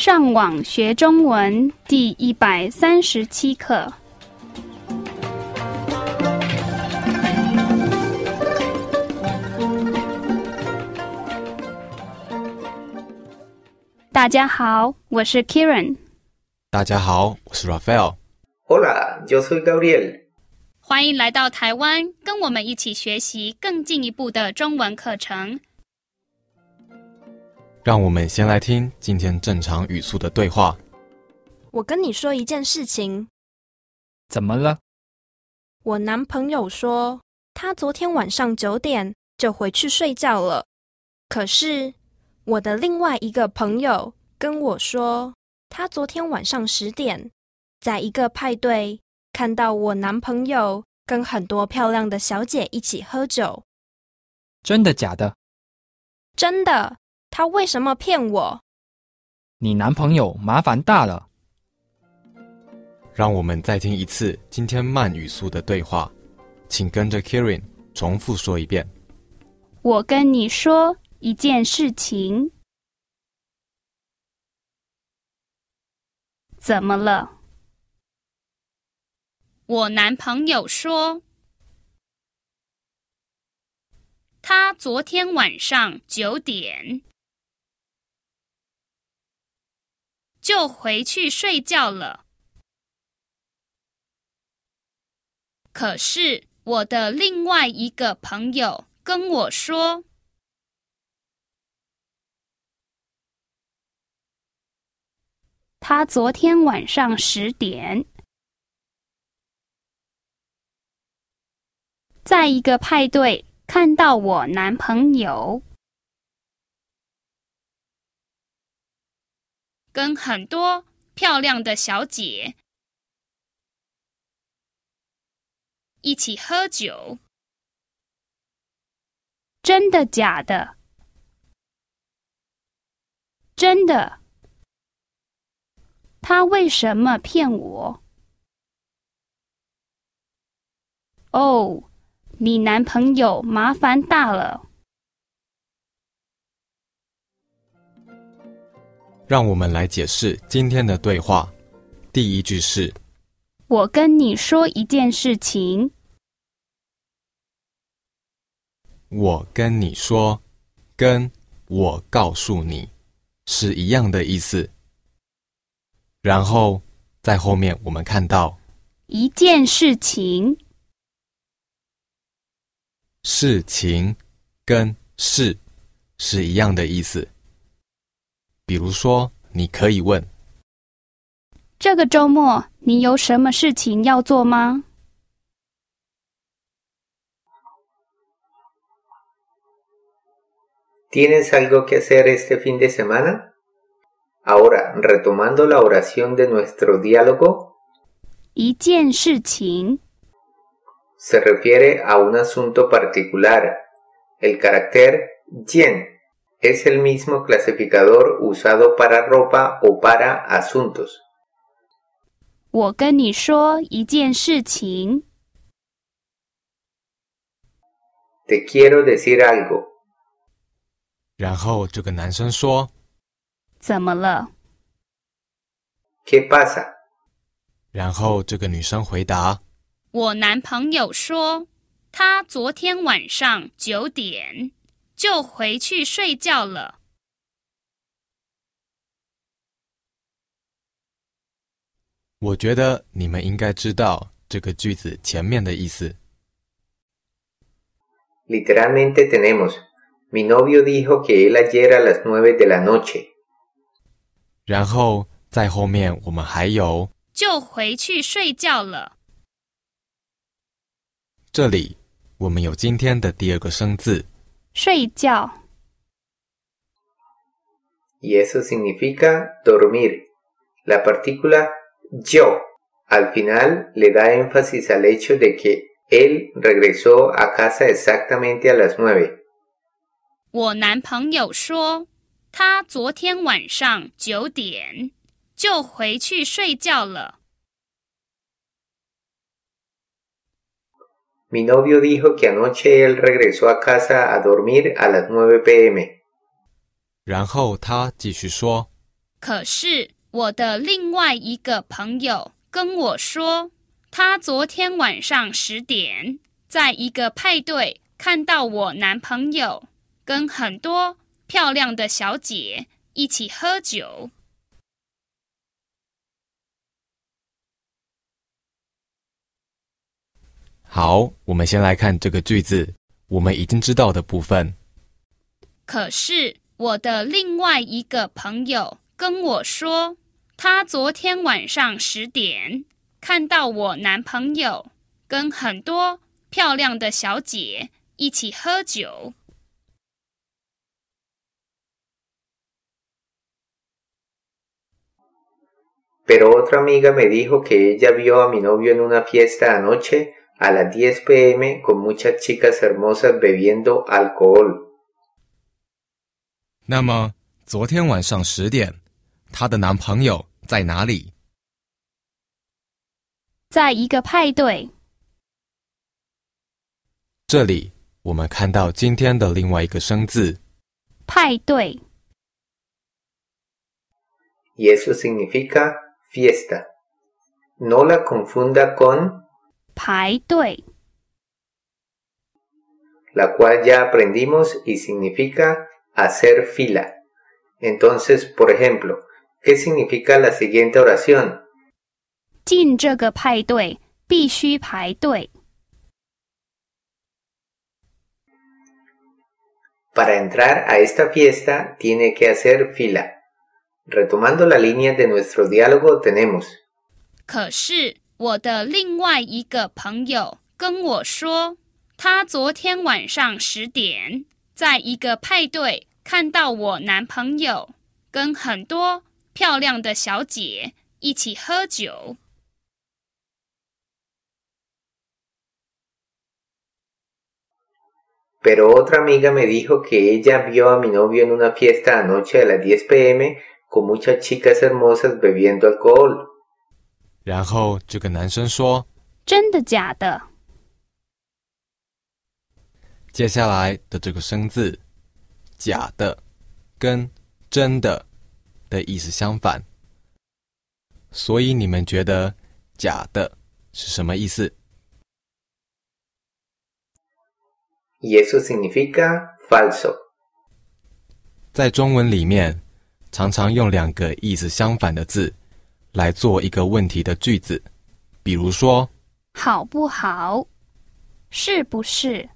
上网学中文第一百三十七课。大家好，我是 Kieran。大家好，我是 Raphael。Hola, yo soy Gabriel。欢迎来到台湾，跟我们一起学习更进一步的中文课程。让我们先来听今天正常语速的对话。我跟你说一件事情，怎么了？我男朋友说他昨天晚上九点就回去睡觉了，可是我的另外一个朋友跟我说，他昨天晚上十点在一个派对看到我男朋友跟很多漂亮的小姐一起喝酒。真的假的？真的，他为什么骗我？你男朋友麻烦大了。让我们再听一次今天慢语速的对话，请跟着 Kirin 重复说一遍。我跟你说一件事情，怎么了？我男朋友说，他昨天晚上九点就回去睡觉了。可是我的另外一个朋友跟我说，他昨天晚上十点在一个派对看到我男朋友跟很多漂亮的小姐一起喝酒。真的假的？真的。他为什么骗我？哦，你男朋友麻烦大了。让我们来解释今天的对话。第一句是我跟你说一件事情，我跟你说，跟我告诉你是一样的意思。然后在后面我们看到一件事情，事情跟事是一样的意思。比如说，你可以问这个周末你有什么事情要做吗？ ¿Tienes algo que hacer este fin de semana? Ahora, retomando la oración de nuestro diálogo, 一件事情， se refiere a un asunto particular. El carácter yen es el mismo clasificador usado para ropa o para asuntos. 我跟你说一件事情， Te quiero decir algo. 然后这个男生说，怎么了？ ¿Qué pasa? 然后这个女生回答，我男朋友说，他昨天晚上九点 就回去睡觉了。我觉得你们应该知道这个句子前面的意思。Literalmente tenemos, mi novio dijo que él ayer a las nueve de la noche. 然后在后面我们还有就回去睡觉了。这里，我们有今天的第二个生字，睡觉， y eso significa dormir. La partícula yo al final le da énfasis al hecho de que él regresó a casa exactamente a las nueve. 我男朋友说，他昨天晚上九点就回去睡觉了。 Mi novio dijo que anoche él regresó a casa a dormir a las 9 pm. 然后他继续说，可是我的另外一个朋友跟我说，他昨天晚上十点在一个派对看到我男朋友跟很多漂亮的小姐一起喝酒。好，我们先来看这个句子，我们已经知道的部分。可是我的另外一个朋友跟我说，他昨天晚上十点看到我男朋友跟很多漂亮的小姐一起喝酒。Pero otra amiga me dijo que ella vio a mi novio en una fiesta anoche a las 10 pm con muchas chicas hermosas bebiendo alcohol. 那么昨天晚上十点，她的男朋友在哪里？在一个派对，这里我们看到今天的另外一个生字，派对 Y eso significa fiesta. No la confunda con 排队 la cual ya aprendimos y significa hacer fila. Entonces, por ejemplo, ¿qué significa la siguiente oración? 进这个派对必须排队。 Para entrar a esta fiesta tiene que hacer fila. Retomando la línea de nuestro diálogo tenemos 可是 我的另外一个朋友跟我说，他昨天晚上十点在一个派对看到我男朋友跟很多漂亮的小姐一起喝酒。Pero otra amiga me dijo que ella vio a mi novio en una fiesta anoche a las 10 pm con muchas chicas hermosas bebiendo alcohol. 然后这个男生说，真的假的？接下来的这个生字，假的跟真的的意思相反，所以你们觉得假的是什么意思？Y eso significa falso. 在中文里面，常常用两个意思相反的字来做一个问题的句子，比如说，好不好？是不是？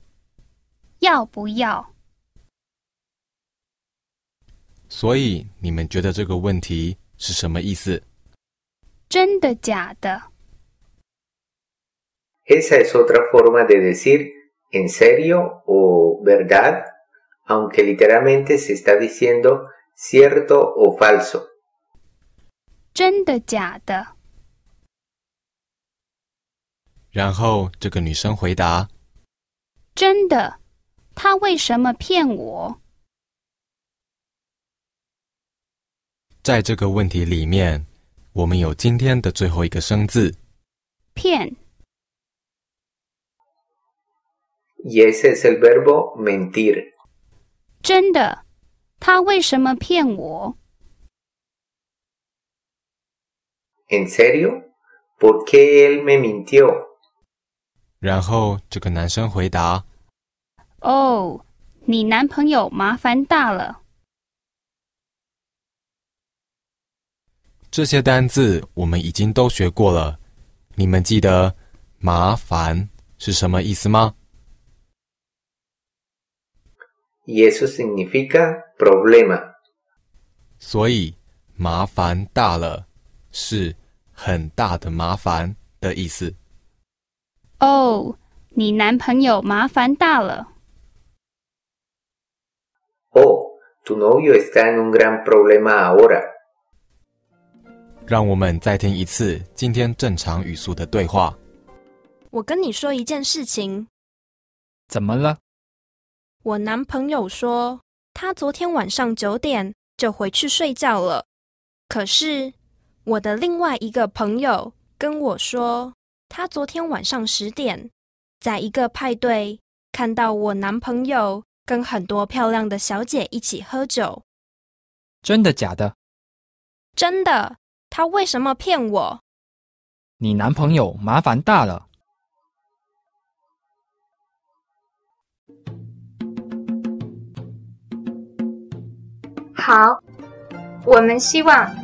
要不要？所以你们觉得这个问题是什么意思？真的假的？Esa es otra forma de decir en serio o verdad, aunque literalmente se está diciendo cierto o falso. 真的假的？然后这个女生回答，真的。他为什么骗我？在这个问题里面，我们有今天的最后一个生字，骗 Y ese es el verbo mentir. 真的。他为什么骗我？¿En serio? ¿Por qué él me mintió? 然后这个男生回答，哦，你男朋友麻烦大了。这些单字我们已经都学过了，你们记得“麻烦”是什么意思吗？Y eso significa problema. 所以“麻烦大了”是很大的麻烦的意思。哦，你男朋友麻烦大了。Oh, tu novio está en un gran problema ahora. 让我们再听一次今天正常语速的对话。我跟你说一件事情，怎么了？我男朋友说他昨天晚上九点就回去睡觉了，可是我的另外一个朋友跟我说，他昨天晚上十点在一个派对看到我男朋友跟很多漂亮的小姐一起喝酒。真的假的？真的，他为什么骗我？你男朋友麻烦大了。好，我们希望